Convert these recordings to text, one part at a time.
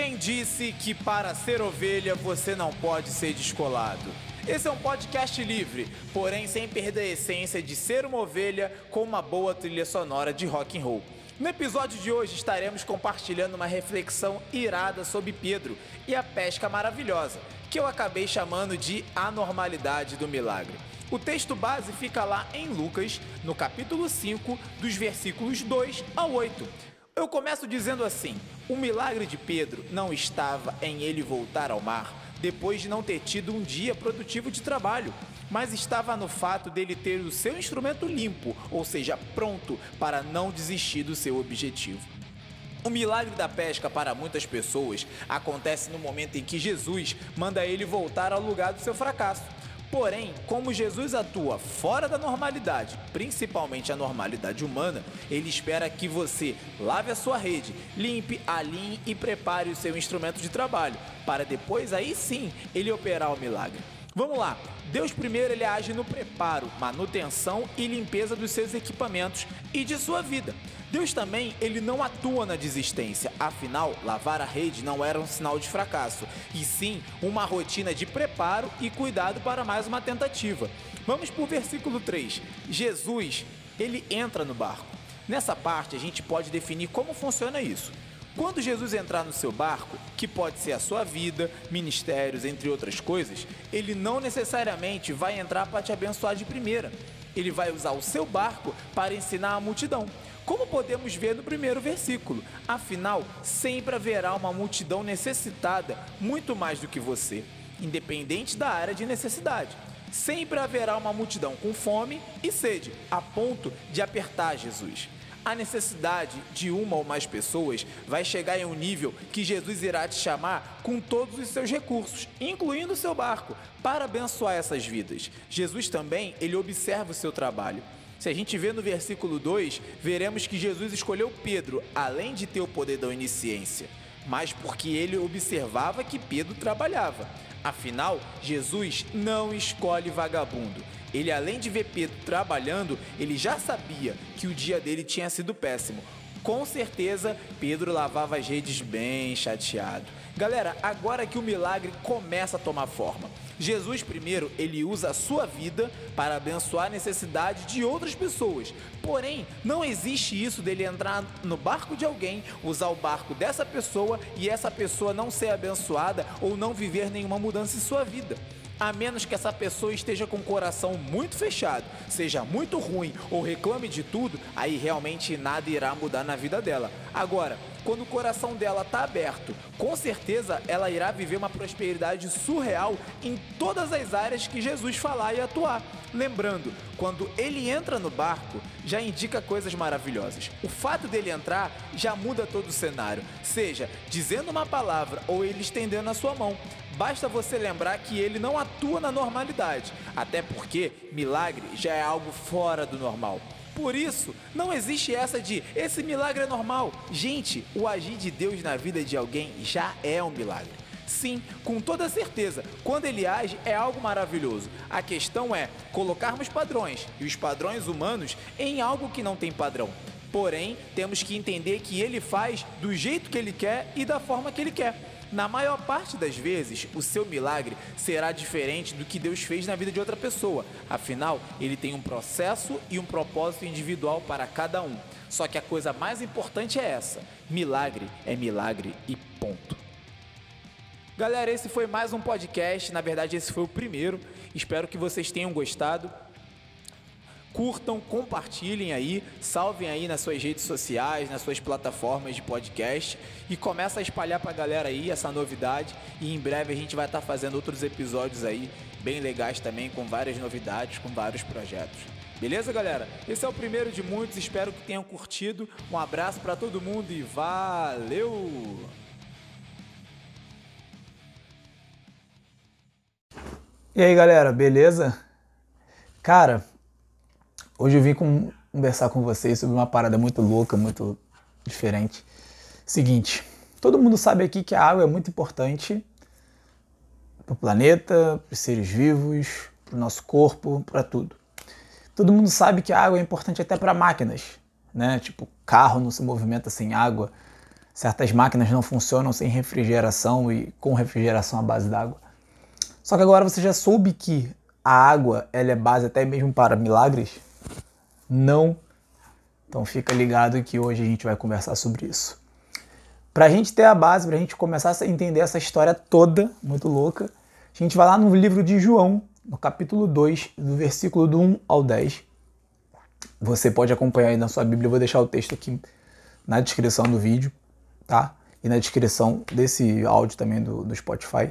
Quem disse que para ser ovelha você não pode ser descolado? Esse é um podcast livre, porém sem perder a essência de ser uma ovelha com uma boa trilha sonora de rock and roll. No episódio de hoje estaremos compartilhando uma reflexão irada sobre Pedro e a pesca maravilhosa, que eu acabei chamando de anormalidade do milagre. O texto base fica lá em Lucas, no capítulo 5, dos versículos 2 a 8. Eu começo dizendo assim: o milagre de Pedro não estava em ele voltar ao mar depois de não ter tido um dia produtivo de trabalho, mas estava no fato dele ter o seu instrumento limpo, ou seja, pronto para não desistir do seu objetivo. O milagre da pesca para muitas pessoas acontece no momento em que Jesus manda ele voltar ao lugar do seu fracasso. Porém, como Jesus atua fora da normalidade, principalmente a normalidade humana, ele espera que você lave a sua rede, limpe, alinhe e prepare o seu instrumento de trabalho, para depois aí sim ele operar o milagre. Vamos lá. Deus primeiro ele age no preparo, manutenção e limpeza dos seus equipamentos e de sua vida. Deus também ele não atua na desistência, afinal, lavar a rede não era um sinal de fracasso, e sim uma rotina de preparo e cuidado para mais uma tentativa. Vamos para o versículo 3. Jesus, ele entra no barco. Nessa parte a gente pode definir como funciona isso. Quando Jesus entrar no seu barco, que pode ser a sua vida, ministérios, entre outras coisas, ele não necessariamente vai entrar para te abençoar de primeira. Ele vai usar o seu barco para ensinar a multidão como podemos ver no primeiro versículo. Afinal, sempre haverá uma multidão necessitada, muito mais do que você, independente da área de necessidade. Sempre haverá uma multidão com fome e sede, a ponto de apertar Jesus. A necessidade de uma ou mais pessoas vai chegar em um nível que Jesus irá te chamar com todos os seus recursos, incluindo o seu barco, para abençoar essas vidas. Jesus também, ele observa o seu trabalho. Se a gente vê no versículo 2, veremos que Jesus escolheu Pedro, além de ter o poder da onisciência, mas porque ele observava que Pedro trabalhava. Afinal, Jesus não escolhe vagabundo. Ele, além de ver Pedro trabalhando, ele já sabia que o dia dele tinha sido péssimo. Com certeza, Pedro lavava as redes bem chateado. Galera, agora que o milagre começa a tomar forma. Jesus, primeiro, ele usa a sua vida para abençoar a necessidade de outras pessoas. Porém, não existe isso dele entrar no barco de alguém, usar o barco dessa pessoa e essa pessoa não ser abençoada ou não viver nenhuma mudança em sua vida a menos que essa pessoa esteja com o coração muito fechado, seja muito ruim ou reclame de tudo, aí realmente nada irá mudar na vida dela. Agora, quando o coração dela está aberto, com certeza ela irá viver uma prosperidade surreal em todas as áreas que Jesus falar e atuar. Lembrando, quando ele entra no barco, já indica coisas maravilhosas. O fato dele entrar já muda todo o cenário, seja dizendo uma palavra ou ele estendendo a sua mão. Basta você lembrar que ele não atua na normalidade, até porque milagre já é algo fora do normal. Por isso, não existe essa de esse milagre é normal. Gente, o agir de Deus na vida de alguém já é um milagre. Sim, com toda certeza, quando ele age é algo maravilhoso. A questão é colocarmos padrões e os padrões humanos em algo que não tem padrão. Porém, temos que entender que ele faz do jeito que ele quer e da forma que ele quer. Na maior parte das vezes, o seu milagre será diferente do que Deus fez na vida de outra pessoa. Afinal, ele tem um processo e um propósito individual para cada um. Só que a coisa mais importante é essa: milagre é milagre e ponto. Galera, esse foi mais um podcast. Na verdade, esse foi o primeiro. Espero que vocês tenham gostado curtam, compartilhem aí, salvem aí nas suas redes sociais, nas suas plataformas de podcast e começa a espalhar para a galera aí essa novidade e em breve a gente vai estar tá fazendo outros episódios aí bem legais também com várias novidades, com vários projetos. Beleza, galera? Esse é o primeiro de muitos, espero que tenham curtido. Um abraço para todo mundo e valeu! E aí, galera, beleza? Cara, Hoje eu vim conversar com vocês sobre uma parada muito louca, muito diferente. Seguinte, todo mundo sabe aqui que a água é muito importante para o planeta, para os seres vivos, para o nosso corpo, para tudo. Todo mundo sabe que a água é importante até para máquinas, né? Tipo, carro não se movimenta sem água, certas máquinas não funcionam sem refrigeração e com refrigeração à base d'água. Só que agora você já soube que a água ela é base até mesmo para milagres? Não. Então fica ligado que hoje a gente vai conversar sobre isso. Para a gente ter a base, para a gente começar a entender essa história toda, muito louca, a gente vai lá no livro de João, no capítulo 2, do versículo do 1 ao 10. Você pode acompanhar aí na sua Bíblia, eu vou deixar o texto aqui na descrição do vídeo, tá? E na descrição desse áudio também do, do Spotify.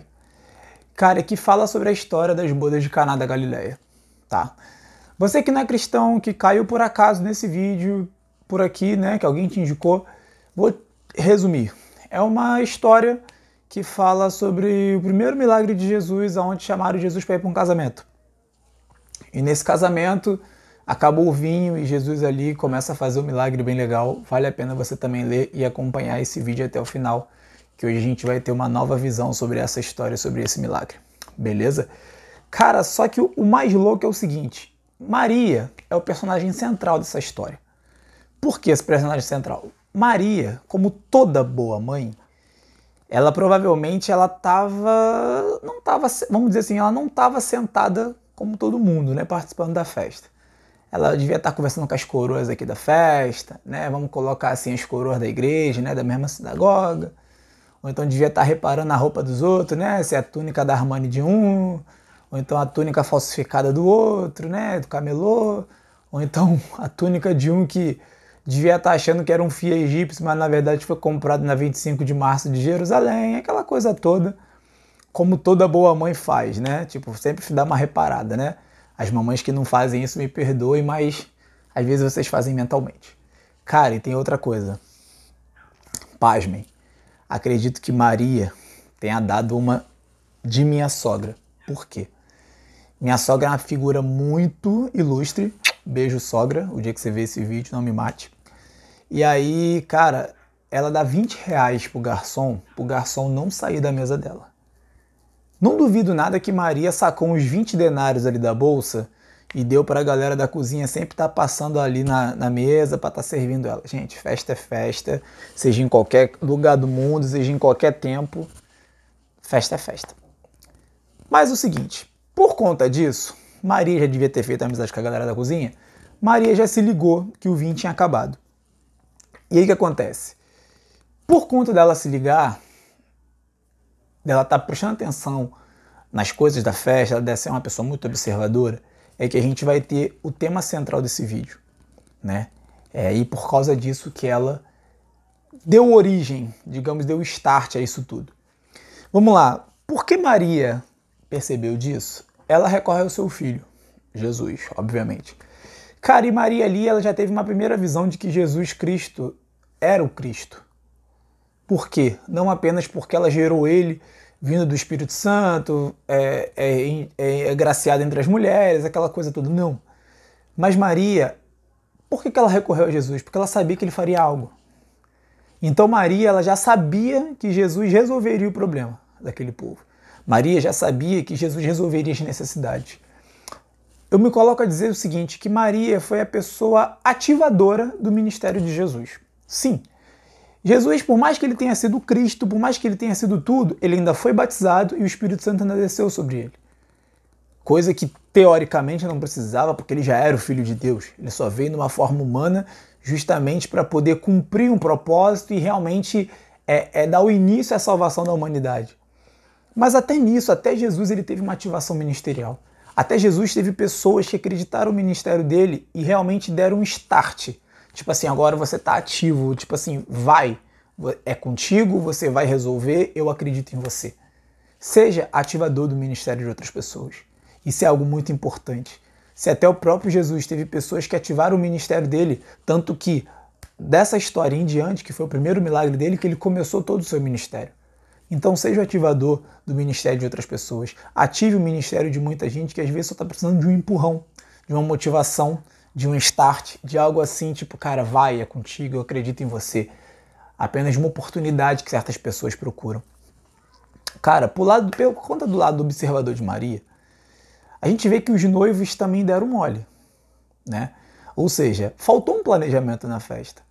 Cara, que fala sobre a história das bodas de Caná da Galileia, tá? Você que não é cristão, que caiu por acaso nesse vídeo, por aqui, né, que alguém te indicou, vou resumir. É uma história que fala sobre o primeiro milagre de Jesus, onde chamaram Jesus para ir para um casamento. E nesse casamento acabou o vinho e Jesus ali começa a fazer um milagre bem legal. Vale a pena você também ler e acompanhar esse vídeo até o final, que hoje a gente vai ter uma nova visão sobre essa história, sobre esse milagre. Beleza? Cara, só que o mais louco é o seguinte: Maria é o personagem central dessa história. Por que esse personagem central? Maria, como toda boa mãe, ela provavelmente ela tava não tava, vamos dizer assim, ela não estava sentada como todo mundo, né, participando da festa. Ela devia estar conversando com as coroas aqui da festa, né? Vamos colocar assim as coroas da igreja, né, da mesma sinagoga. Ou então devia estar reparando a roupa dos outros, né? Se é a túnica da Armani de um, ou então a túnica falsificada do outro, né, do camelô, ou então a túnica de um que devia estar achando que era um FIA egípcio, mas na verdade foi comprado na 25 de março de Jerusalém, aquela coisa toda, como toda boa mãe faz, né? Tipo, sempre dá uma reparada, né? As mamães que não fazem isso me perdoem, mas às vezes vocês fazem mentalmente. Cara, e tem outra coisa. Pasmem. Acredito que Maria tenha dado uma de minha sogra. Por quê? Minha sogra é uma figura muito ilustre. Beijo, sogra. O dia que você vê esse vídeo, não me mate. E aí, cara, ela dá 20 reais pro garçom, pro garçom não sair da mesa dela. Não duvido nada que Maria sacou uns 20 denários ali da bolsa e deu para a galera da cozinha sempre estar tá passando ali na, na mesa para estar tá servindo ela. Gente, festa é festa, seja em qualquer lugar do mundo, seja em qualquer tempo, festa é festa. Mas o seguinte, por conta disso, Maria já devia ter feito amizade com a galera da cozinha, Maria já se ligou que o vinho tinha acabado. E aí o que acontece? Por conta dela se ligar, dela estar tá prestando atenção nas coisas da festa, ela deve ser uma pessoa muito observadora, é que a gente vai ter o tema central desse vídeo, né? É, e por causa disso que ela deu origem, digamos, deu start a isso tudo. Vamos lá. Por que Maria percebeu disso? Ela recorre ao seu filho, Jesus, obviamente. Cara, e Maria ali, ela já teve uma primeira visão de que Jesus Cristo era o Cristo. Por quê? Não apenas porque ela gerou ele vindo do Espírito Santo, é, é, é, é graciada entre as mulheres, aquela coisa toda. Não. Mas Maria, por que, que ela recorreu a Jesus? Porque ela sabia que ele faria algo. Então Maria, ela já sabia que Jesus resolveria o problema daquele povo. Maria já sabia que Jesus resolveria as necessidades eu me coloco a dizer o seguinte: que Maria foi a pessoa ativadora do ministério de Jesus. Sim. Jesus, por mais que ele tenha sido Cristo, por mais que ele tenha sido tudo, ele ainda foi batizado e o Espírito Santo ainda desceu sobre ele. Coisa que teoricamente não precisava, porque ele já era o Filho de Deus. Ele só veio numa forma humana justamente para poder cumprir um propósito e realmente é, é dar o início à salvação da humanidade. Mas até nisso, até Jesus, ele teve uma ativação ministerial. Até Jesus teve pessoas que acreditaram no ministério dele e realmente deram um start. Tipo assim, agora você está ativo, tipo assim, vai, é contigo, você vai resolver, eu acredito em você. Seja ativador do ministério de outras pessoas. Isso é algo muito importante. Se até o próprio Jesus teve pessoas que ativaram o ministério dele, tanto que dessa história em diante, que foi o primeiro milagre dele, que ele começou todo o seu ministério. Então seja o ativador do ministério de outras pessoas. Ative o ministério de muita gente que às vezes só está precisando de um empurrão, de uma motivação, de um start, de algo assim, tipo, cara, vai, é contigo, eu acredito em você. Apenas uma oportunidade que certas pessoas procuram. Cara, por, lado, por conta do lado do observador de Maria, a gente vê que os noivos também deram mole, né? Ou seja, faltou um planejamento na festa.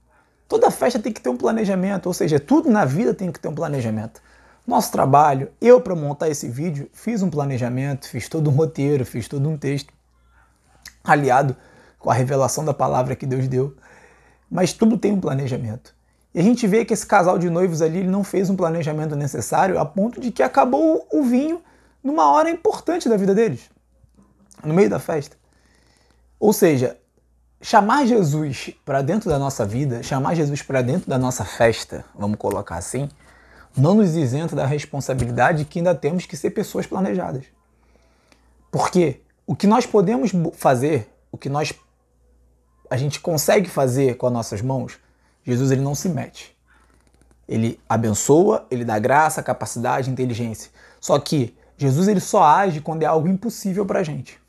Toda festa tem que ter um planejamento, ou seja, tudo na vida tem que ter um planejamento. Nosso trabalho, eu para montar esse vídeo, fiz um planejamento, fiz todo um roteiro, fiz todo um texto, aliado com a revelação da palavra que Deus deu. Mas tudo tem um planejamento. E a gente vê que esse casal de noivos ali ele não fez um planejamento necessário a ponto de que acabou o vinho numa hora importante da vida deles, no meio da festa. Ou seja, chamar Jesus para dentro da nossa vida, chamar Jesus para dentro da nossa festa, vamos colocar assim, não nos isenta da responsabilidade que ainda temos que ser pessoas planejadas. Porque o que nós podemos fazer, o que nós a gente consegue fazer com as nossas mãos, Jesus ele não se mete. Ele abençoa, ele dá graça, capacidade, inteligência. Só que Jesus ele só age quando é algo impossível para a gente.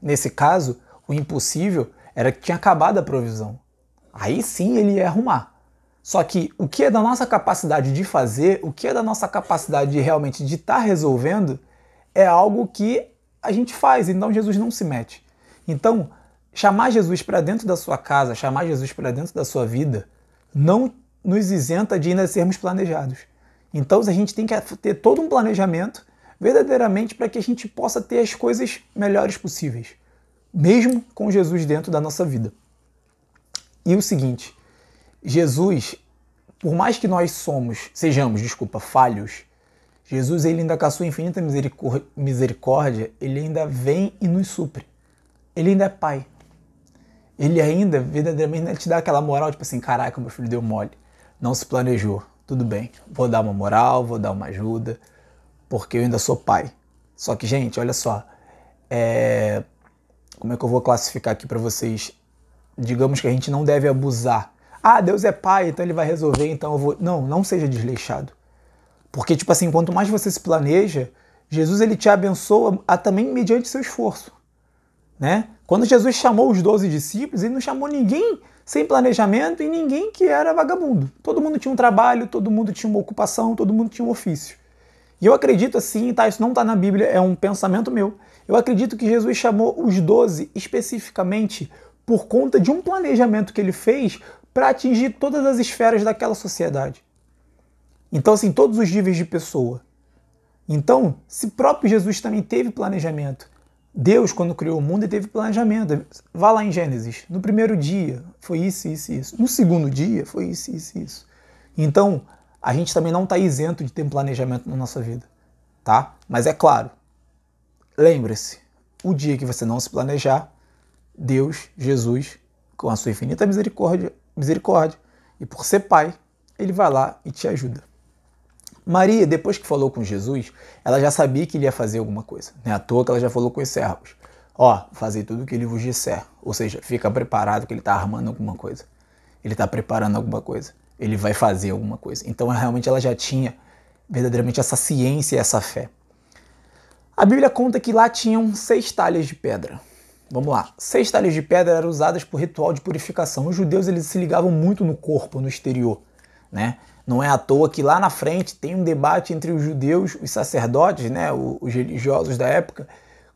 Nesse caso, o impossível era que tinha acabado a provisão. Aí sim ele ia arrumar. Só que o que é da nossa capacidade de fazer, o que é da nossa capacidade de realmente de estar tá resolvendo, é algo que a gente faz. Então Jesus não se mete. Então, chamar Jesus para dentro da sua casa, chamar Jesus para dentro da sua vida, não nos isenta de ainda sermos planejados. Então a gente tem que ter todo um planejamento verdadeiramente para que a gente possa ter as coisas melhores possíveis, mesmo com Jesus dentro da nossa vida. E o seguinte, Jesus, por mais que nós somos, sejamos, desculpa, falhos, Jesus ele ainda com a sua infinita misericórdia, ele ainda vem e nos supre. Ele ainda é pai. Ele ainda, verdadeiramente, te dá aquela moral, tipo assim, caraca, meu filho deu mole. Não se planejou. Tudo bem, vou dar uma moral, vou dar uma ajuda, porque eu ainda sou pai. Só que, gente, olha só, é... como é que eu vou classificar aqui para vocês? Digamos que a gente não deve abusar. Ah, Deus é pai, então ele vai resolver, então eu vou. Não, não seja desleixado. Porque, tipo assim, quanto mais você se planeja, Jesus ele te abençoa a, também mediante seu esforço. Né? Quando Jesus chamou os doze discípulos, ele não chamou ninguém sem planejamento e ninguém que era vagabundo. Todo mundo tinha um trabalho, todo mundo tinha uma ocupação, todo mundo tinha um ofício. E eu acredito assim, tá? Isso não está na Bíblia, é um pensamento meu. Eu acredito que Jesus chamou os doze especificamente por conta de um planejamento que ele fez para atingir todas as esferas daquela sociedade. Então, assim, todos os níveis de pessoa. Então, se próprio Jesus também teve planejamento, Deus, quando criou o mundo, teve planejamento. Vá lá em Gênesis. No primeiro dia foi isso, isso, isso. No segundo dia foi isso, isso, isso. Então, a gente também não está isento de ter um planejamento na nossa vida, tá? Mas é claro, lembre-se, o dia que você não se planejar, Deus, Jesus, com a sua infinita misericórdia, misericórdia, e por ser pai, ele vai lá e te ajuda. Maria, depois que falou com Jesus, ela já sabia que ele ia fazer alguma coisa. Não é à toa que ela já falou com os servos. Ó, fazer tudo o que ele vos disser. Ou seja, fica preparado que ele está armando alguma coisa. Ele está preparando alguma coisa ele vai fazer alguma coisa. Então, realmente, ela já tinha verdadeiramente essa ciência e essa fé. A Bíblia conta que lá tinham seis talhas de pedra. Vamos lá. Seis talhas de pedra eram usadas por ritual de purificação. Os judeus eles se ligavam muito no corpo, no exterior, né? Não é à toa que lá na frente tem um debate entre os judeus, os sacerdotes, né, os religiosos da época,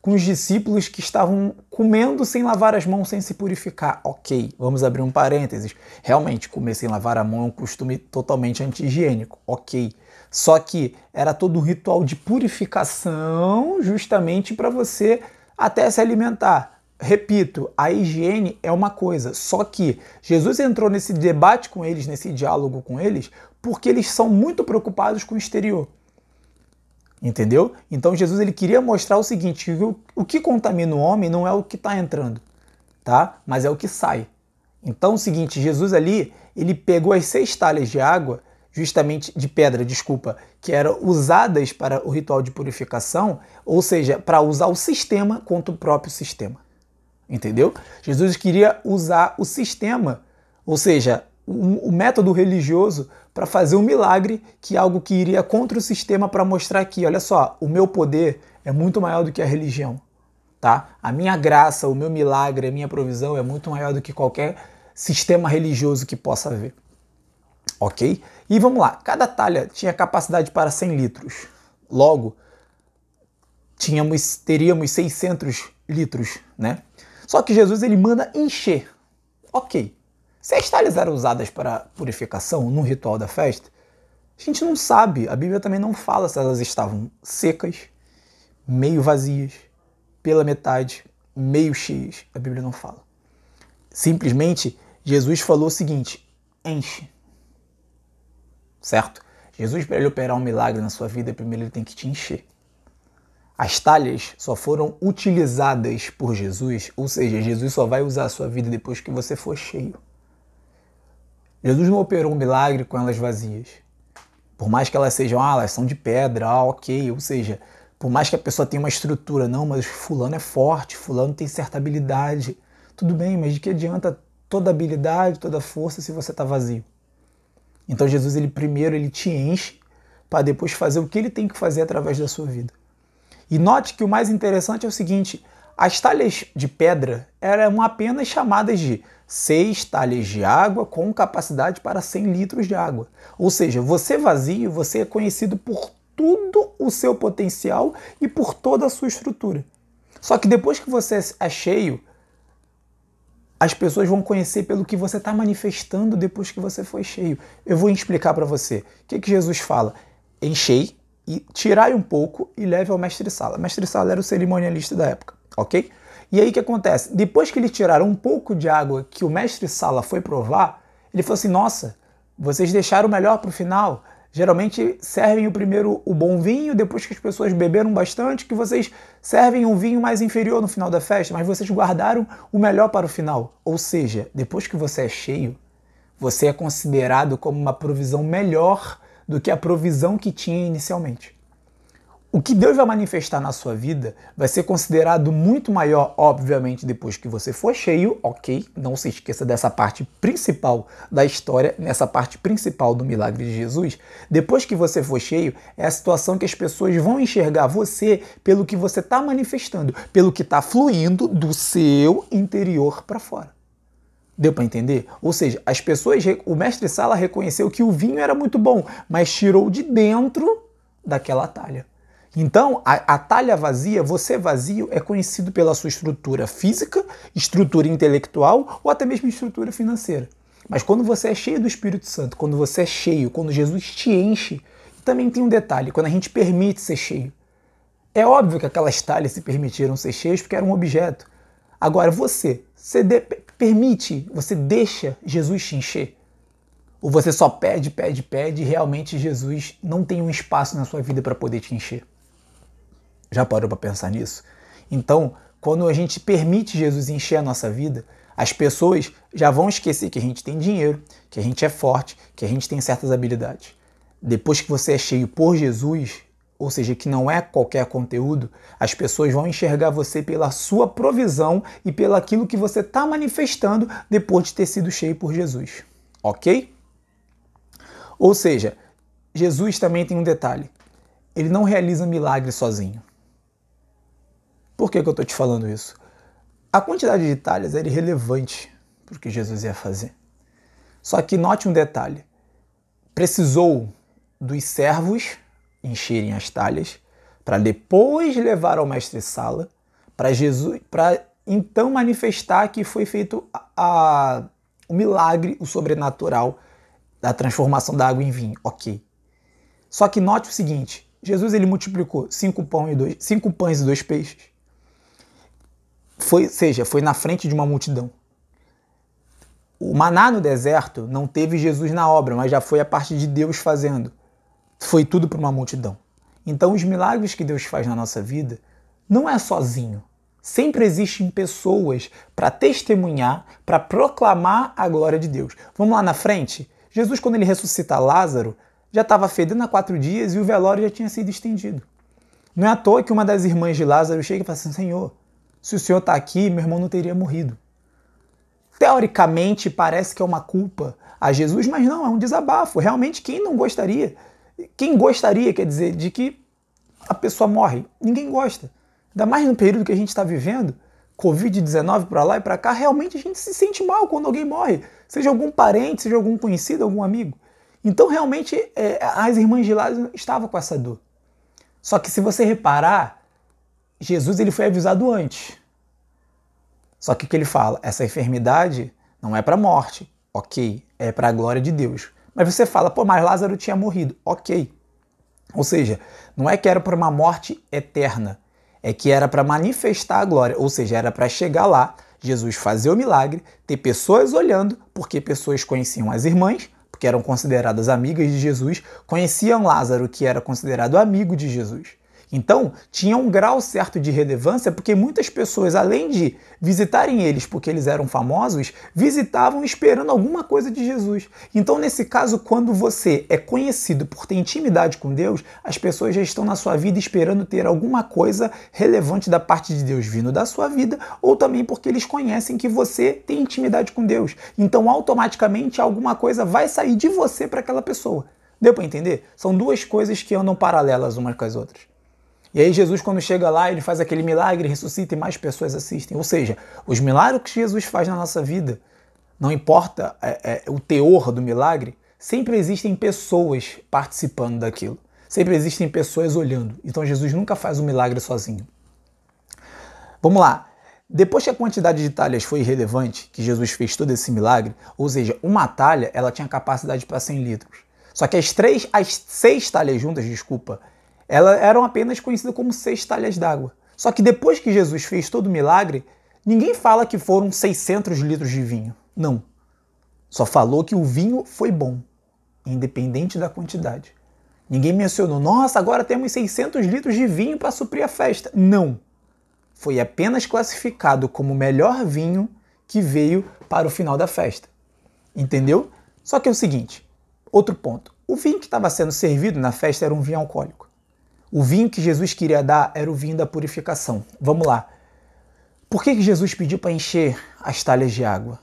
com os discípulos que estavam comendo sem lavar as mãos, sem se purificar. Ok, vamos abrir um parênteses. Realmente, comer sem lavar a mão é um costume totalmente anti-higiênico. Ok. Só que era todo um ritual de purificação justamente para você até se alimentar. Repito, a higiene é uma coisa, só que Jesus entrou nesse debate com eles, nesse diálogo com eles, porque eles são muito preocupados com o exterior. Entendeu? Então Jesus ele queria mostrar o seguinte: o, o que contamina o homem não é o que está entrando, tá? Mas é o que sai. Então, é o seguinte, Jesus ali, ele pegou as seis talhas de água, justamente de pedra, desculpa, que eram usadas para o ritual de purificação, ou seja, para usar o sistema contra o próprio sistema. Entendeu? Jesus queria usar o sistema, ou seja, o, método religioso para fazer um milagre, que é algo que iria contra o sistema para mostrar que, olha só, o meu poder é muito maior do que a religião, tá? A minha graça, o meu milagre, a minha provisão é muito maior do que qualquer sistema religioso que possa haver. Ok? E vamos lá, cada talha tinha capacidade para 100 litros. Logo, tínhamos, teríamos 600 litros, né? Só que Jesus ele manda encher. Ok, Se as talhas eram usadas para purificação no ritual da festa, a gente não sabe. A Bíblia também não fala se elas estavam secas, meio vazias, pela metade, meio cheias. A Bíblia não fala. Simplesmente, Jesus falou o seguinte: enche. Certo? Jesus, para ele operar um milagre na sua vida, primeiro ele tem que te encher. As talhas só foram utilizadas por Jesus, ou seja, Jesus só vai usar a sua vida depois que você for cheio. Jesus não operou um milagre com elas vazias. Por mais que elas sejam, ah, elas são de pedra, ah, ok, ou seja, por mais que a pessoa tenha uma estrutura, não, mas fulano é forte, fulano tem certa habilidade. Tudo bem, mas de que adianta toda habilidade, toda força se você está vazio? Então Jesus, ele primeiro ele te enche para depois fazer o que ele tem que fazer através da sua vida. E note que o mais interessante é o seguinte: as talhas de pedra eram apenas chamadas de seis talhas de água com capacidade para 100 litros de água. Ou seja, você vazio, você é conhecido por todo o seu potencial e por toda a sua estrutura. Só que depois que você é cheio, as pessoas vão conhecer pelo que você está manifestando depois que você foi cheio. Eu vou explicar para você. O que, que Jesus fala? Enchei, e tirai um pouco e leve ao mestre Sala. O mestre Sala era o cerimonialista da época, ok? E aí o que acontece? Depois que eles tiraram um pouco de água que o mestre Sala foi provar, ele falou assim: Nossa, vocês deixaram o melhor para o final. Geralmente servem o primeiro o bom vinho, depois que as pessoas beberam bastante, que vocês servem um vinho mais inferior no final da festa, mas vocês guardaram o melhor para o final. Ou seja, depois que você é cheio, você é considerado como uma provisão melhor do que a provisão que tinha inicialmente. O que Deus vai manifestar na sua vida vai ser considerado muito maior, obviamente, depois que você for cheio, ok? Não se esqueça dessa parte principal da história, nessa parte principal do milagre de Jesus. Depois que você for cheio, é a situação que as pessoas vão enxergar você pelo que você está manifestando, pelo que está fluindo do seu interior para fora. Deu para entender? Ou seja, as pessoas, o mestre Sala reconheceu que o vinho era muito bom, mas tirou de dentro daquela talha. Então, a, a, talha vazia, você vazio, é conhecido pela sua estrutura física, estrutura intelectual ou até mesmo estrutura financeira. Mas quando você é cheio do Espírito Santo, quando você é cheio, quando Jesus te enche, também tem um detalhe: quando a gente permite ser cheio. É óbvio que aquelas talhas se permitiram ser cheias porque era um objeto. Agora, você, você de, permite, você deixa Jesus te encher? Ou você só pede, pede, pede e realmente Jesus não tem um espaço na sua vida para poder te encher? Já parou para pensar nisso? Então, quando a gente permite Jesus encher a nossa vida, as pessoas já vão esquecer que a gente tem dinheiro, que a gente é forte, que a gente tem certas habilidades. Depois que você é cheio por Jesus, ou seja, que não é qualquer conteúdo, as pessoas vão enxergar você pela sua provisão e pelo aquilo que você está manifestando depois de ter sido cheio por Jesus. Ok? Ou seja, Jesus também tem um detalhe: ele não realiza milagres sozinho. Por que, que eu estou te falando isso? A quantidade de talhas era irrelevante para o que Jesus ia fazer. Só que note um detalhe: precisou dos servos encherem as talhas, para depois levar ao mestre Sala, para Jesus, para então manifestar que foi feito a, a, o milagre, o sobrenatural da transformação da água em vinho. Ok. Só que note o seguinte: Jesus ele multiplicou cinco, pão e dois, cinco pães e dois peixes. Foi, seja, foi na frente de uma multidão. O maná no deserto não teve Jesus na obra, mas já foi a parte de Deus fazendo foi tudo para uma multidão. Então, os milagres que Deus faz na nossa vida não é sozinho. Sempre existem pessoas para testemunhar, para proclamar a glória de Deus. Vamos lá na frente? Jesus, quando ele ressuscita Lázaro, já estava fedendo há quatro dias e o velório já tinha sido estendido. Não é à toa que uma das irmãs de Lázaro chega e fala assim: Senhor, se o senhor está aqui, meu irmão não teria morrido. Teoricamente, parece que é uma culpa a Jesus, mas não, é um desabafo. Realmente, quem não gostaria quem gostaria, quer dizer, de que a pessoa morre? Ninguém gosta. Ainda mais no período que a gente está vivendo, Covid-19 para lá e para cá, realmente a gente se sente mal quando alguém morre, seja algum parente, seja algum conhecido, algum amigo. Então, realmente, é, as irmãs de lá estavam com essa dor. Só que se você reparar, Jesus ele foi avisado antes. Só que o que ele fala? Essa enfermidade não é para morte, Ok, é para a glória de Deus. Mas você fala, pô, mas Lázaro tinha morrido. Ok. Ou seja, não é que era para uma morte eterna, é que era para manifestar a glória, ou seja, era para chegar lá, Jesus fazer o milagre, ter pessoas olhando, porque pessoas conheciam as irmãs, porque eram consideradas amigas de Jesus, conheciam Lázaro, que era considerado amigo de Jesus. Então, tinha um grau certo de relevância porque muitas pessoas, além de visitarem eles porque eles eram famosos, visitavam esperando alguma coisa de Jesus. Então, nesse caso, quando você é conhecido por ter intimidade com Deus, as pessoas já estão na sua vida esperando ter alguma coisa relevante da parte de Deus vindo da sua vida, ou também porque eles conhecem que você tem intimidade com Deus. Então, automaticamente, alguma coisa vai sair de você para aquela pessoa. Deu para entender? São duas coisas que andam paralelas umas com as outras. E aí Jesus, quando chega lá, ele faz aquele milagre, ressuscita e mais pessoas assistem. Ou seja, os milagres que Jesus faz na nossa vida, não importa é, é, o teor do milagre, sempre existem pessoas participando daquilo. Sempre existem pessoas olhando. Então Jesus nunca faz um milagre sozinho. Vamos lá. Depois que a quantidade de talhas foi irrelevante, que Jesus fez todo esse milagre, ou seja, uma talha ela tinha capacidade para 100 litros. Só que as três, as seis talhas juntas, desculpa, elas eram apenas conhecidas como seis talhas d'água. Só que depois que Jesus fez todo o milagre, ninguém fala que foram 600 litros de vinho. Não. Só falou que o vinho foi bom, independente da quantidade. Ninguém mencionou, nossa, agora temos 600 litros de vinho para suprir a festa. Não. Foi apenas classificado como o melhor vinho que veio para o final da festa. Entendeu? Só que é o seguinte: outro ponto. O vinho que estava sendo servido na festa era um vinho alcoólico. O vinho que Jesus queria dar era o vinho da purificação. Vamos lá. Por que Jesus pediu para encher as talhas de água?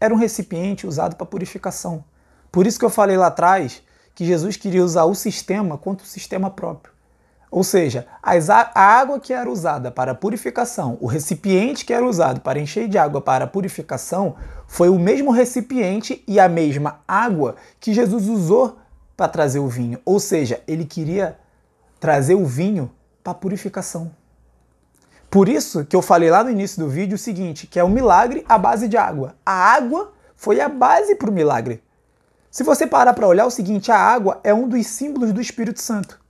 Era um recipiente usado para purificação. Por isso que eu falei lá atrás que Jesus queria usar o sistema quanto o sistema próprio. Ou seja, a água que era usada para purificação, o recipiente que era usado para encher de água para purificação, foi o mesmo recipiente e a mesma água que Jesus usou para trazer o vinho. Ou seja, ele queria trazer o vinho para purificação. Por isso que eu falei lá no início do vídeo o seguinte, que é um milagre à base de água. A água foi a base para o milagre. Se você parar para olhar o seguinte, a água é um dos símbolos do Espírito Santo.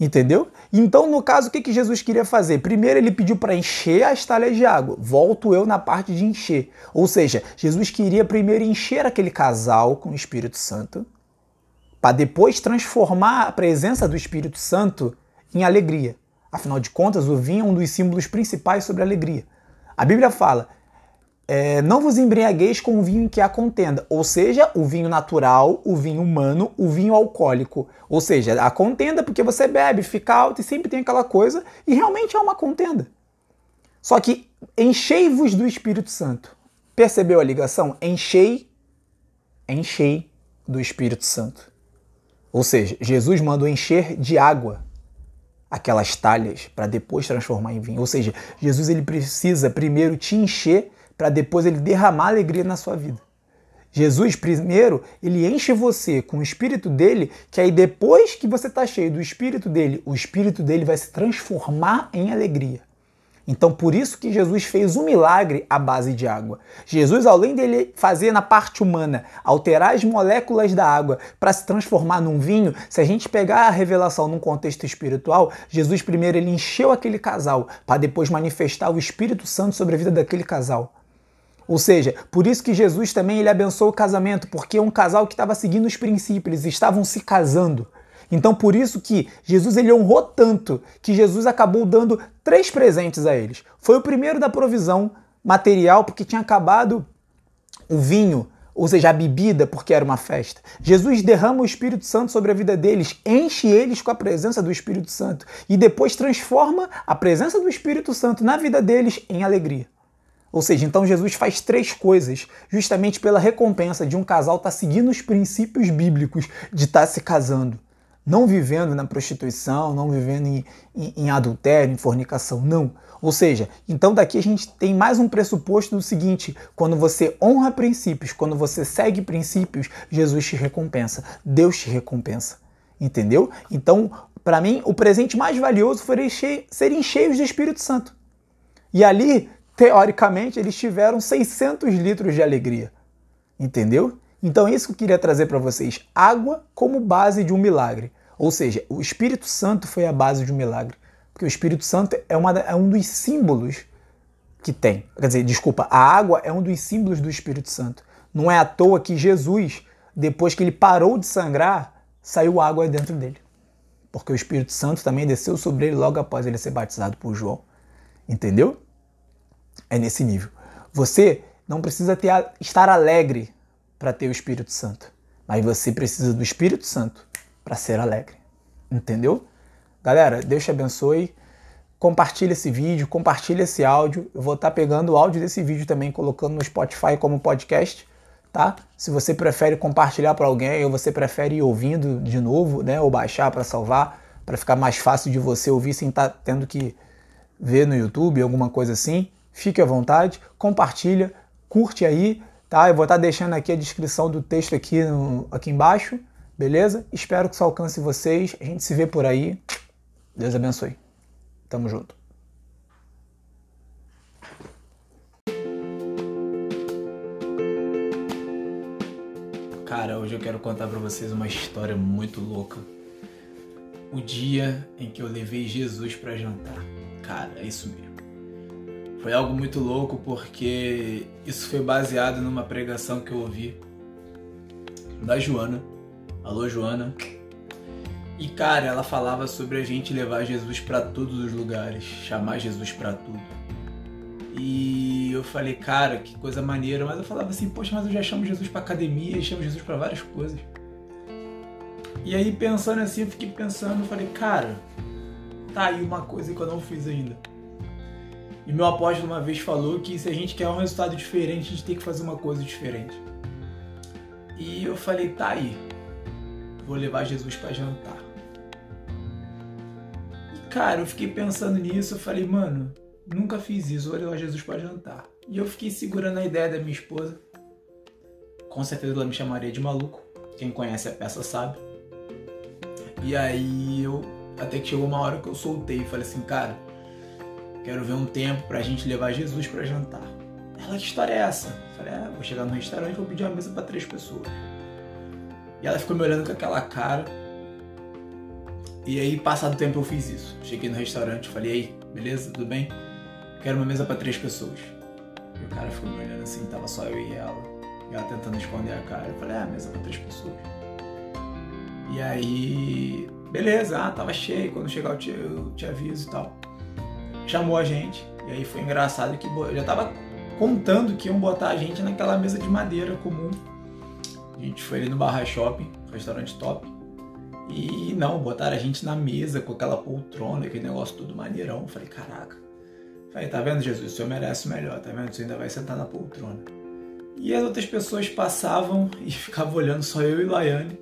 Entendeu? Então, no caso, o que, que Jesus queria fazer? Primeiro, ele pediu para encher as talhas de água. Volto eu na parte de encher. Ou seja, Jesus queria primeiro encher aquele casal com o Espírito Santo para depois transformar a presença do Espírito Santo em alegria. Afinal de contas, o vinho é um dos símbolos principais sobre a alegria. A Bíblia fala: é, não vos embriagueis com o vinho que há contenda, ou seja, o vinho natural, o vinho humano, o vinho alcoólico. Ou seja, a contenda porque você bebe, fica alto e sempre tem aquela coisa, e realmente é uma contenda. Só que enchei-vos do Espírito Santo. Percebeu a ligação? Enchei, enchei do Espírito Santo. Ou seja, Jesus mandou encher de água aquelas talhas para depois transformar em vinho. Ou seja, Jesus ele precisa primeiro te encher para depois ele derramar alegria na sua vida. Jesus primeiro, ele enche você com o espírito dele, que aí depois que você está cheio do espírito dele, o espírito dele vai se transformar em alegria. Então, por isso que Jesus fez um milagre à base de água. Jesus, além dele fazer na parte humana, alterar as moléculas da água para se transformar num vinho, se a gente pegar a revelação num contexto espiritual, Jesus primeiro ele encheu aquele casal para depois manifestar o Espírito Santo sobre a vida daquele casal. Ou seja, por isso que Jesus também ele abençoou o casamento, porque é um casal que estava seguindo os princípios, estavam se casando. Então por isso que Jesus ele honrou tanto que Jesus acabou dando três presentes a eles. Foi o primeiro da provisão material porque tinha acabado o vinho, ou seja, a bebida, porque era uma festa. Jesus derrama o Espírito Santo sobre a vida deles, enche eles com a presença do Espírito Santo e depois transforma a presença do Espírito Santo na vida deles em alegria. Ou seja, então Jesus faz três coisas justamente pela recompensa de um casal estar tá seguindo os princípios bíblicos de estar tá se casando não vivendo na prostituição, não vivendo em, em, em, adultério, em fornicação, não. Ou seja, então daqui a gente tem mais um pressuposto do seguinte: quando você honra princípios, quando você segue princípios, Jesus te recompensa, Deus te recompensa. Entendeu? Então, para mim, o presente mais valioso foi serem cheios do Espírito Santo. E ali, teoricamente, eles tiveram 600 litros de alegria. Entendeu? Então, isso que eu queria trazer para vocês: água como base de um milagre. Ou seja, o Espírito Santo foi a base de um milagre. Porque o Espírito Santo é, uma, é um dos símbolos que tem. Quer dizer, desculpa, a água é um dos símbolos do Espírito Santo. Não é à toa que Jesus, depois que ele parou de sangrar, saiu água dentro dele. Porque o Espírito Santo também desceu sobre ele logo após ele ser batizado por João. Entendeu? É nesse nível. Você não precisa ter, estar alegre para ter o Espírito Santo, mas você precisa do Espírito Santo para ser alegre. Entendeu? Galera, Deus te abençoe. Compartilhe esse vídeo, compartilhe esse áudio. Eu vou estar tá pegando o áudio desse vídeo também, colocando no Spotify como podcast, tá? Se você prefere compartilhar para alguém ou você prefere ir ouvindo de novo, né, ou baixar para salvar, para ficar mais fácil de você ouvir sem estar tá tendo que ver no YouTube, alguma coisa assim, fique à vontade, compartilha, curte aí, tá? Eu vou estar tá deixando aqui a descrição do texto aqui, no, aqui embaixo, beleza? Espero que isso alcance vocês. A gente se vê por aí. Deus abençoe. Tamo junto. Cara, hoje eu quero contar para vocês uma história muito louca. O dia em que eu levei Jesus para jantar. Cara, é isso mesmo. Foi algo muito louco porque isso foi baseado numa pregação que eu ouvi da Joana. Alô, Joana. E cara, ela falava sobre a gente levar Jesus para todos os lugares, chamar Jesus para tudo. E eu falei, cara, que coisa maneira, mas eu falava assim, poxa, mas eu já chamo Jesus para academia, chamo Jesus para várias coisas. E aí pensando assim, eu fiquei pensando, eu falei, cara, tá aí uma coisa que eu não fiz ainda. E meu apóstolo uma vez falou que se a gente quer um resultado diferente, a gente tem que fazer uma coisa diferente. E eu falei, tá aí. Vou levar Jesus para jantar. Cara, eu fiquei pensando nisso, eu falei, mano, nunca fiz isso, vou levar Jesus para jantar. E eu fiquei segurando a ideia da minha esposa. Com certeza ela me chamaria de maluco. Quem conhece a peça sabe. E aí eu até que chegou uma hora que eu soltei e falei assim, cara, quero ver um tempo pra gente levar Jesus para jantar. Ela, que história é essa? Eu falei, ah, vou chegar no restaurante e vou pedir uma mesa para três pessoas. E ela ficou me olhando com aquela cara. E aí, passado tempo, eu fiz isso. Cheguei no restaurante, falei, ei, beleza, tudo bem? Quero uma mesa para três pessoas. E o cara ficou me olhando assim, tava só eu e ela. E ela tentando esconder a cara. Eu falei, ah, mesa para três pessoas. E aí, beleza, ah, tava cheio. Quando chegar eu te, eu te aviso e tal. Chamou a gente. E aí foi engraçado que eu já tava contando que iam botar a gente naquela mesa de madeira comum. A gente foi ali no Barra Shopping, restaurante top. E não, botaram a gente na mesa com aquela poltrona, aquele negócio tudo maneirão. Eu falei, caraca. Falei, tá vendo, Jesus? O senhor merece o melhor, tá vendo? Você ainda vai sentar na poltrona. E as outras pessoas passavam e ficavam olhando só eu e Laiane,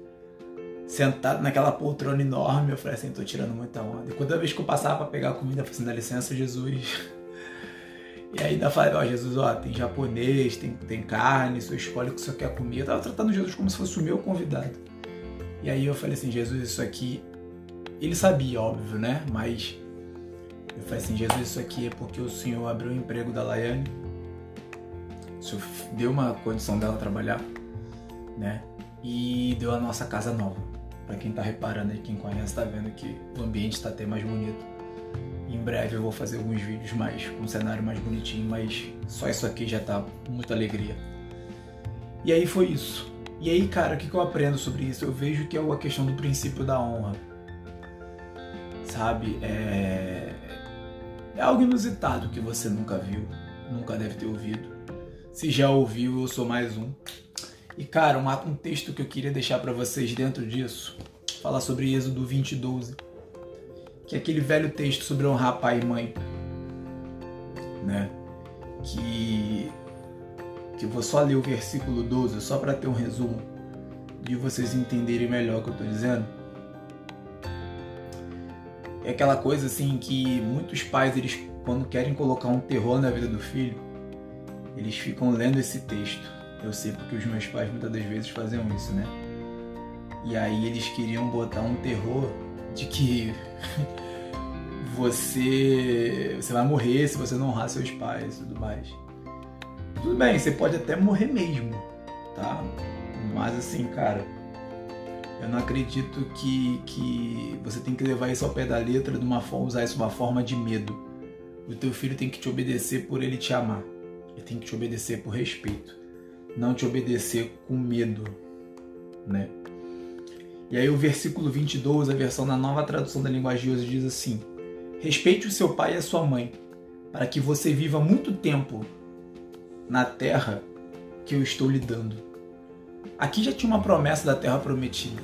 sentado naquela poltrona enorme. Eu falei assim, tô tirando muita onda. E toda vez que eu passava para pegar a comida, eu falei assim, dá licença, Jesus. E aí ainda falei, ó, Jesus, ó, tem japonês, tem, tem carne, você escolhe o que você quer comer. Eu tava tratando Jesus como se fosse o meu convidado. E aí eu falei assim, Jesus, isso aqui. Ele sabia, óbvio, né? Mas eu falei assim, Jesus, isso aqui é porque o Senhor abriu o emprego da Laiane. O Senhor deu uma condição dela trabalhar, né? E deu a nossa casa nova. Para quem tá reparando aí, quem conhece, tá vendo que o ambiente está até mais bonito. Em breve eu vou fazer alguns vídeos mais com um cenário mais bonitinho, mas só isso aqui já tá muita alegria. E aí foi isso. E aí, cara, o que, eu aprendo sobre isso? Eu vejo que é a questão do princípio da honra. Sabe? É, é algo inusitado que você nunca viu, nunca deve ter ouvido. Se já ouviu, eu sou mais um. E, cara, um, um texto que eu queria deixar para vocês dentro disso, falar sobre Êxodo 20, 12. Que é aquele velho texto sobre honrar pai e mãe. Né? Que que vou só ler o versículo 12 só para ter um resumo de vocês entenderem melhor o que eu estou dizendo. É aquela coisa assim que muitos pais, eles quando querem colocar um terror na vida do filho, eles ficam lendo esse texto. Eu sei porque os meus pais muitas das vezes faziam isso, né? E aí eles queriam botar um terror de que você você vai morrer se você não honrar seus pais e tudo mais. Tudo bem, você pode até morrer mesmo. tá? Mas assim, cara, eu não acredito que, que você tem que levar isso ao pé da letra de uma forma, usar isso de uma forma de medo. O teu filho tem que te obedecer por ele te amar. Ele tem que te obedecer por respeito, não te obedecer com medo, né? E aí o versículo 22, a versão da nova tradução da linguagem de hoje diz assim: Respeite o seu pai e a sua mãe, para que você viva muito tempo na terra que eu estou lhe dando. Aqui já tinha uma promessa da terra prometida.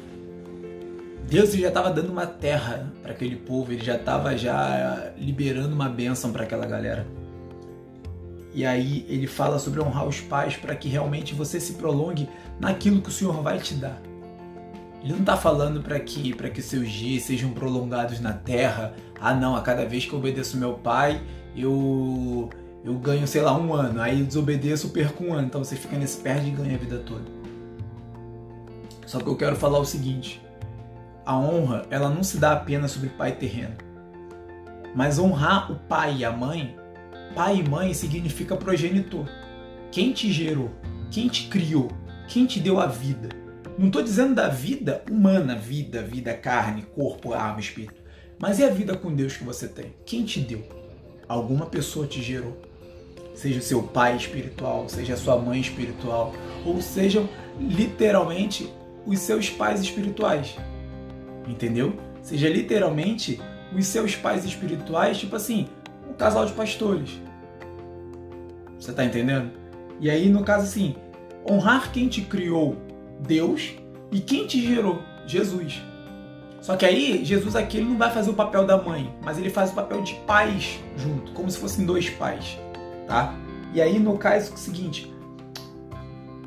Deus já estava dando uma terra para aquele povo, ele já estava já liberando uma bênção para aquela galera. E aí ele fala sobre honrar os pais para que realmente você se prolongue naquilo que o Senhor vai te dar. Ele não está falando para que para que seus dias sejam prolongados na terra. Ah, não, a cada vez que eu obedeço meu pai, eu eu ganho, sei lá, um ano. Aí eu desobedeço, perco um ano. Então você fica nesse perde e ganha a vida toda. Só que eu quero falar o seguinte: a honra, ela não se dá apenas sobre pai terreno. Mas honrar o pai e a mãe, pai e mãe significa progenitor. Quem te gerou, quem te criou, quem te deu a vida. Não estou dizendo da vida humana, vida, vida, carne, corpo, alma, espírito. Mas é a vida com Deus que você tem. Quem te deu? Alguma pessoa te gerou. Seja o seu pai espiritual, seja a sua mãe espiritual, ou sejam literalmente os seus pais espirituais. Entendeu? Seja literalmente os seus pais espirituais, tipo assim, um casal de pastores. Você tá entendendo? E aí, no caso assim, honrar quem te criou Deus, e quem te gerou? Jesus. Só que aí, Jesus aqui ele não vai fazer o papel da mãe, mas ele faz o papel de pais junto, como se fossem dois pais, tá? E aí, no caso, é o seguinte,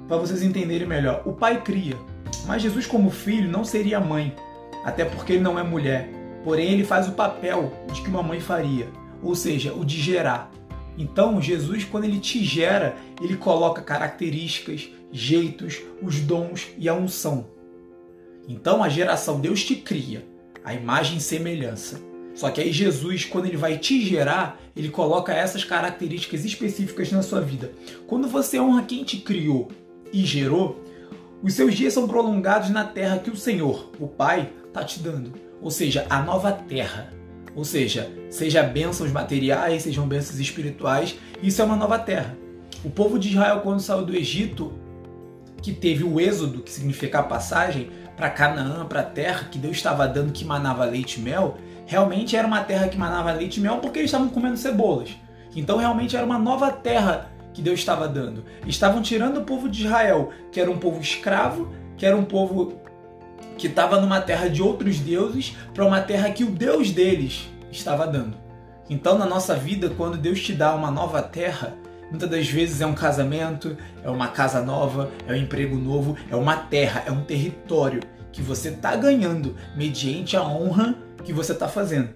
para vocês entenderem melhor, o pai cria, mas Jesus como filho não seria mãe, até porque ele não é mulher. Porém, ele faz o papel de que uma mãe faria, ou seja, o de gerar. Então, Jesus, quando ele te gera, ele coloca características, jeitos, os dons e a unção. Então, a geração, Deus te cria, a imagem e semelhança. Só que aí Jesus, quando ele vai te gerar, ele coloca essas características específicas na sua vida. Quando você honra quem te criou e gerou, os seus dias são prolongados na terra que o Senhor, o Pai, está te dando. Ou seja, a nova terra. Ou seja, seja bênçãos materiais, sejam bênçãos espirituais, isso é uma nova terra. O povo de Israel, quando saiu do Egito, que teve o êxodo, que significa a passagem para Canaã, para a terra que Deus estava dando que manava leite e mel, realmente era uma terra que manava leite e mel porque eles estavam comendo cebolas. Então realmente era uma nova terra que Deus estava dando. Estavam tirando o povo de Israel, que era um povo escravo, que era um povo que estava numa terra de outros deuses, para uma terra que o Deus deles estava dando. Então, na nossa vida, quando Deus te dá uma nova terra, Muitas das vezes é um casamento, é uma casa nova, é um emprego novo, é uma terra, é um território que você está ganhando mediante a honra que você está fazendo.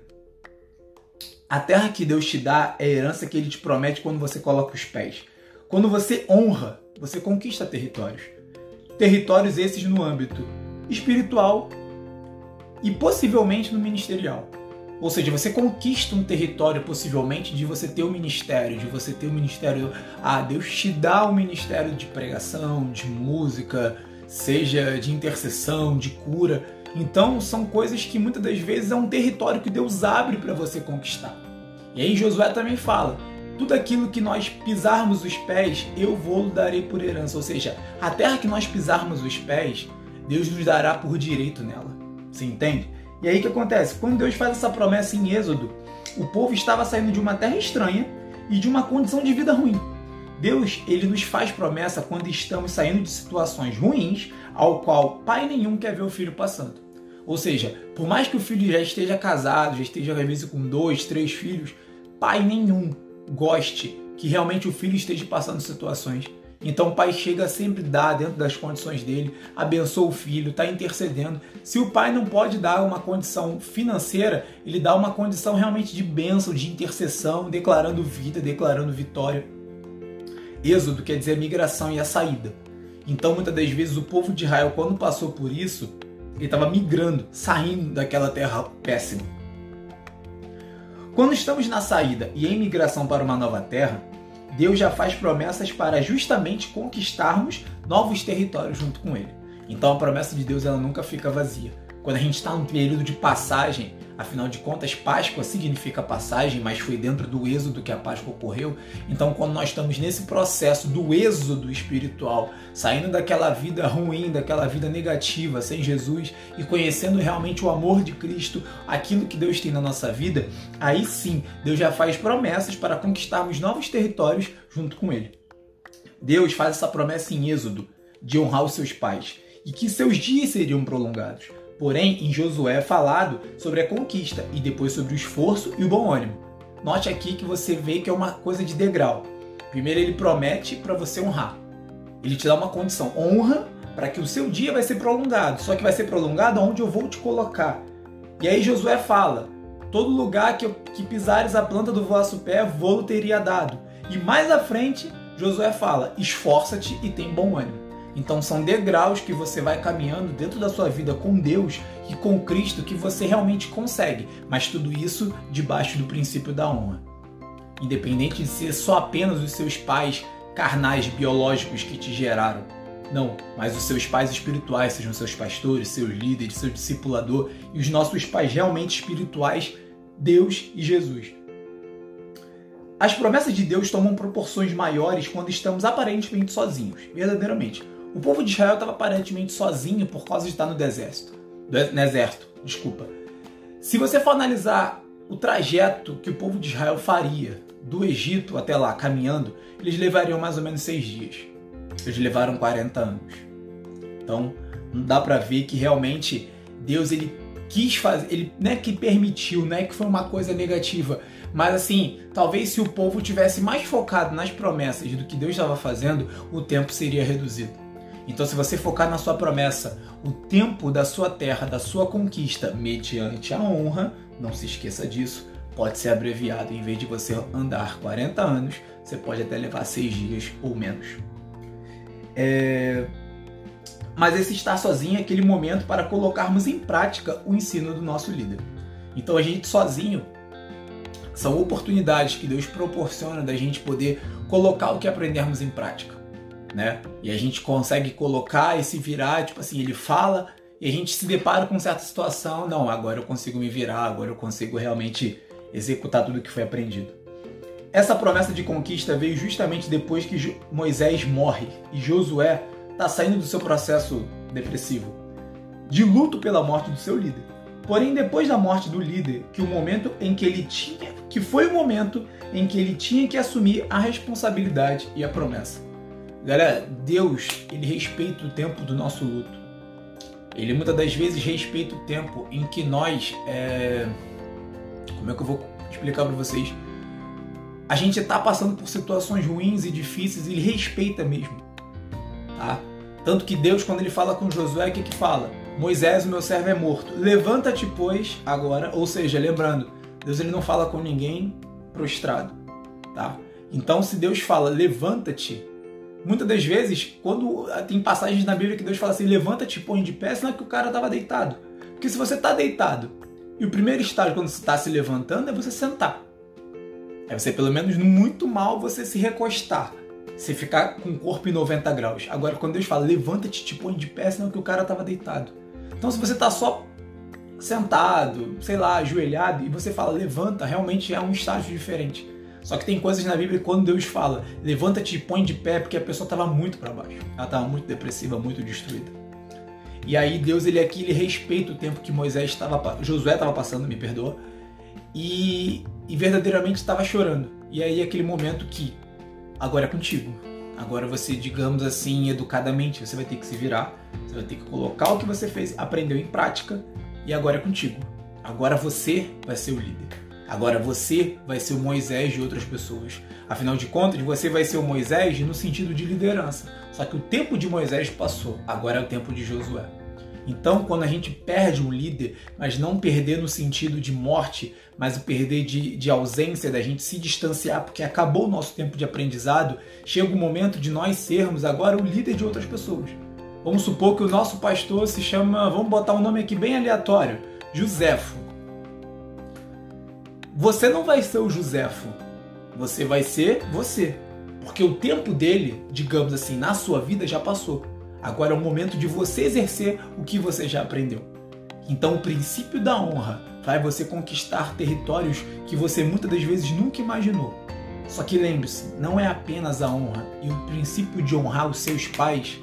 A terra que Deus te dá é a herança que Ele te promete quando você coloca os pés. Quando você honra, você conquista territórios. Territórios esses no âmbito espiritual e possivelmente no ministerial. Ou seja, você conquista um território possivelmente de você ter o um ministério, de você ter o um ministério. Ah, Deus te dá o um ministério de pregação, de música, seja de intercessão, de cura. Então são coisas que muitas das vezes é um território que Deus abre para você conquistar. E aí Josué também fala: tudo aquilo que nós pisarmos os pés, eu vou darei por herança. Ou seja, a terra que nós pisarmos os pés, Deus nos dará por direito nela. Você entende? E aí o que acontece? Quando Deus faz essa promessa em Êxodo, o povo estava saindo de uma terra estranha e de uma condição de vida ruim. Deus, ele nos faz promessa quando estamos saindo de situações ruins, ao qual pai nenhum quer ver o filho passando. Ou seja, por mais que o filho já esteja casado, já esteja às vezes com dois, três filhos, pai nenhum goste que realmente o filho esteja passando situações então o pai chega sempre dá dentro das condições dele, abençoa o filho, está intercedendo. Se o pai não pode dar uma condição financeira, ele dá uma condição realmente de bênção, de intercessão, declarando vida, declarando vitória. Êxodo quer dizer a migração e a saída. Então muitas das vezes o povo de Israel, quando passou por isso, ele estava migrando, saindo daquela terra péssima. Quando estamos na saída e em migração para uma nova terra, Deus já faz promessas para justamente conquistarmos novos territórios junto com Ele. Então a promessa de Deus ela nunca fica vazia. Quando a gente está num período de passagem, Afinal de contas, Páscoa significa passagem, mas foi dentro do êxodo que a Páscoa ocorreu. Então, quando nós estamos nesse processo do êxodo espiritual, saindo daquela vida ruim, daquela vida negativa sem Jesus e conhecendo realmente o amor de Cristo, aquilo que Deus tem na nossa vida, aí sim, Deus já faz promessas para conquistarmos novos territórios junto com Ele. Deus faz essa promessa em Êxodo de honrar os seus pais e que seus dias seriam prolongados. Porém, em Josué é falado sobre a conquista e depois sobre o esforço e o bom ânimo. Note aqui que você vê que é uma coisa de degrau. Primeiro ele promete para você honrar. Ele te dá uma condição, honra para que o seu dia vai ser prolongado. Só que vai ser prolongado onde eu vou te colocar. E aí Josué fala: todo lugar que, eu, que pisares a planta do vosso pé, vou teria dado. E mais à frente, Josué fala: esforça-te e tem bom ânimo. Então são degraus que você vai caminhando dentro da sua vida com Deus e com Cristo que você realmente consegue, mas tudo isso debaixo do princípio da honra. Independente de ser só apenas os seus pais carnais biológicos que te geraram. Não, mas os seus pais espirituais, sejam seus pastores, seus líderes, seu discipulador e os nossos pais realmente espirituais, Deus e Jesus. As promessas de Deus tomam proporções maiores quando estamos aparentemente sozinhos, verdadeiramente. O povo de Israel estava aparentemente sozinho por causa de estar no deserto. No exército, desculpa. Se você for analisar o trajeto que o povo de Israel faria do Egito até lá, caminhando, eles levariam mais ou menos seis dias. Eles levaram 40 anos. Então, não dá para ver que realmente Deus ele quis fazer, ele não é que permitiu, não é que foi uma coisa negativa, mas assim, talvez se o povo tivesse mais focado nas promessas do que Deus estava fazendo, o tempo seria reduzido. Então, se você focar na sua promessa, o tempo da sua terra, da sua conquista, mediante a honra, não se esqueça disso, pode ser abreviado. Em vez de você andar 40 anos, você pode até levar 6 dias ou menos. É... Mas esse estar sozinho é aquele momento para colocarmos em prática o ensino do nosso líder. Então, a gente sozinho são oportunidades que Deus proporciona da gente poder colocar o que aprendemos em prática né? E a gente consegue colocar e se virar, tipo assim, ele fala e a gente se depara com certa situação, não, agora eu consigo me virar, agora eu consigo realmente executar tudo que foi aprendido. Essa promessa de conquista veio justamente depois que Moisés morre e Josué está saindo do seu processo depressivo, de luto pela morte do seu líder. Porém, depois da morte do líder, que o momento em que ele tinha, que foi o momento em que ele tinha que assumir a responsabilidade e a promessa. Galera, Deus, ele respeita o tempo do nosso luto. Ele muitas das vezes respeita o tempo em que nós. É... Como é que eu vou explicar para vocês? A gente está passando por situações ruins e difíceis, ele respeita mesmo. Tá? Tanto que Deus, quando ele fala com Josué, o que, que fala? Moisés, o meu servo, é morto. Levanta-te, pois, agora. Ou seja, lembrando, Deus ele não fala com ninguém prostrado. Tá? Então, se Deus fala, levanta-te, Muitas das vezes, quando ah, tem passagens na Bíblia que Deus fala assim, levanta-te, põe de pé, senão é que o cara estava deitado. Porque se você está deitado, e o primeiro estágio quando você está se levantando é você sentar. É você, pelo menos, muito mal, você se recostar. Você ficar com o corpo em 90 graus. Agora, quando Deus fala, levanta-te, te põe de pé, senão é que o cara estava deitado. Então, se você está só sentado, sei lá, ajoelhado, e você fala, levanta, realmente é um estágio diferente. Só que tem coisas na Bíblia quando Deus fala, levanta-te e põe de pé, porque a pessoa estava muito para baixo. Ela estava muito depressiva, muito destruída. E aí Deus ele aqui ele respeita o tempo que Moisés estava, Josué estava passando, me perdoa, e, e verdadeiramente estava chorando. E aí aquele momento que agora é contigo. Agora você, digamos assim, educadamente, você vai ter que se virar, você vai ter que colocar o que você fez, aprendeu em prática e agora é contigo. Agora você vai ser o líder. Agora você vai ser o Moisés de outras pessoas. Afinal de contas, você vai ser o Moisés no sentido de liderança. Só que o tempo de Moisés passou, agora é o tempo de Josué. Então, quando a gente perde um líder, mas não perder no sentido de morte, mas o perder de, de ausência, da gente se distanciar, porque acabou o nosso tempo de aprendizado, chega o momento de nós sermos agora o líder de outras pessoas. Vamos supor que o nosso pastor se chama, vamos botar um nome aqui bem aleatório, Joséfo. Você não vai ser o Joséfo. Você vai ser você. Porque o tempo dele, digamos assim, na sua vida já passou. Agora é o momento de você exercer o que você já aprendeu. Então, o princípio da honra vai você conquistar territórios que você muitas das vezes nunca imaginou. Só que lembre-se, não é apenas a honra e o princípio de honrar os seus pais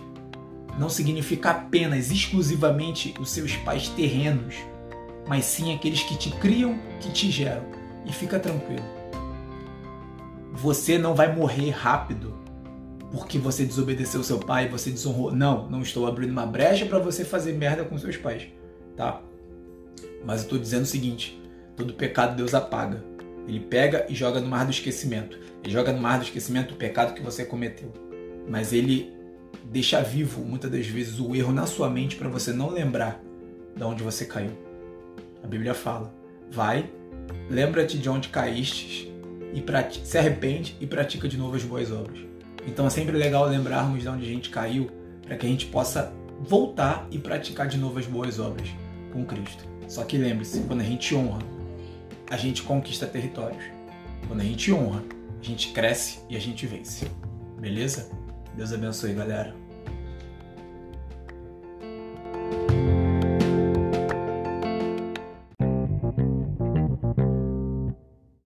não significa apenas exclusivamente os seus pais terrenos, mas sim aqueles que te criam, que te geram. E fica tranquilo. Você não vai morrer rápido porque você desobedeceu seu pai, você desonrou. Não, não estou abrindo uma brecha para você fazer merda com seus pais, tá? Mas eu estou dizendo o seguinte: todo pecado Deus apaga. Ele pega e joga no mar do esquecimento. Ele joga no mar do esquecimento o pecado que você cometeu. Mas ele deixa vivo muitas das vezes o erro na sua mente para você não lembrar de onde você caiu. A Bíblia fala: vai, lembra-te de onde caíste e se arrepende e pratica de novo as boas obras. Então é sempre legal lembrarmos de onde a gente caiu para que a gente possa voltar e praticar de novo as boas obras com Cristo. Só que lembre-se, quando a gente honra, a gente conquista territórios. Quando a gente honra, a gente cresce e a gente vence. Beleza? Deus abençoe, galera.